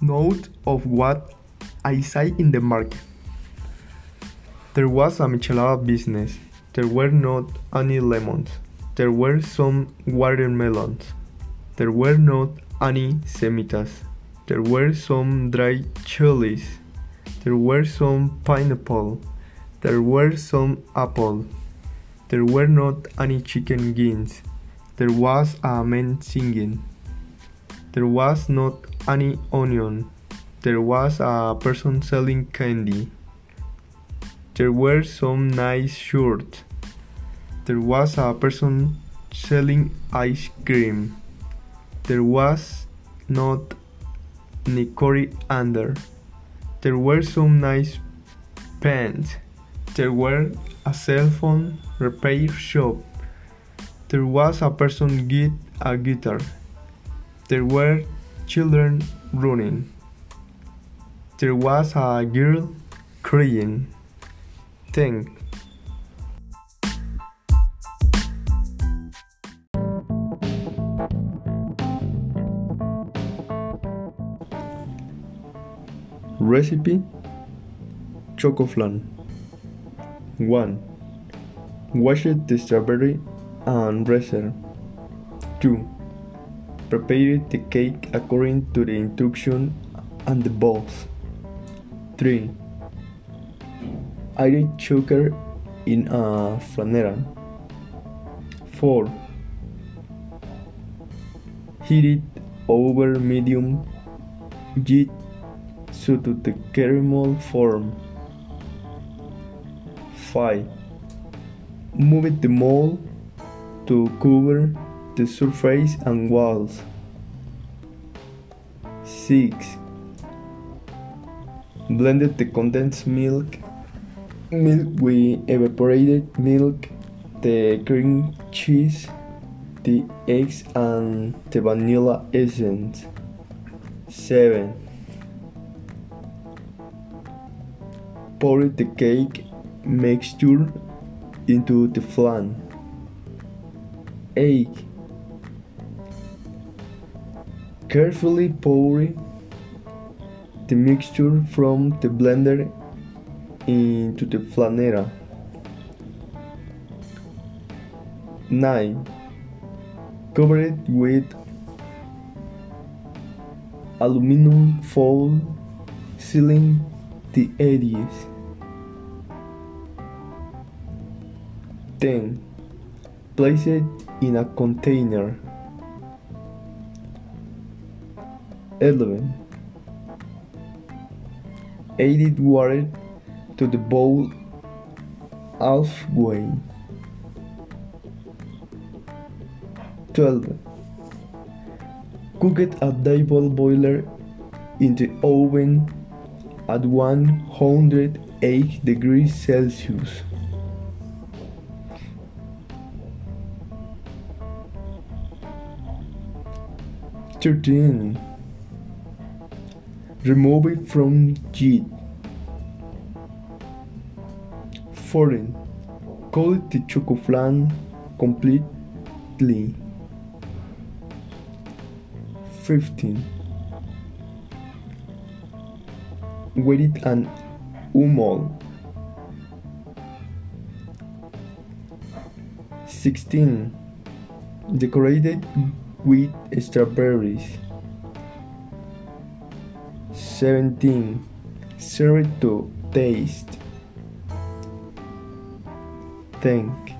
note of what I saw in the market. There was a michelada business. There were not any lemons. There were some watermelons. There were not any semitas. There were some dried chilies. There were some pineapple. There were some apple. There were not any chicken wings. There was a man singing. There was not any onion. There was a person selling candy. There were some nice shirts. There was a person selling ice cream. There was not any coriander. There were some nice pants. There were a cell phone repair shop. There was a person get a guitar. There were children running. There was a girl crying. Thank. Recipe Choco flan 1. Wash the strawberry and reserve. 2. Prepare the cake according to the instruction and the balls. 3. Add sugar in a flanera. 4. Heat it over medium heat so to the caramel form. 5. Move the mold to cover the surface and walls. 6. Blended the condensed milk, milk with evaporated milk, the cream cheese, the eggs, and the vanilla essence. 7. Pour the cake mixture into the flan. 8. Carefully pour the mixture from the blender into the flanera. 9. Cover it with aluminum foil sealing the edges. 10. Place it in a container. 11. Add water to the bowl halfway. 12. Cook it at double boiler in the oven at 108 degrees Celsius. Thirteen. Remove it from heat. Fourteen. Coat the choco flan completely. Fifteen. Wet it and umol. 16. Decorated with strawberries. 17. Serve to taste. Thank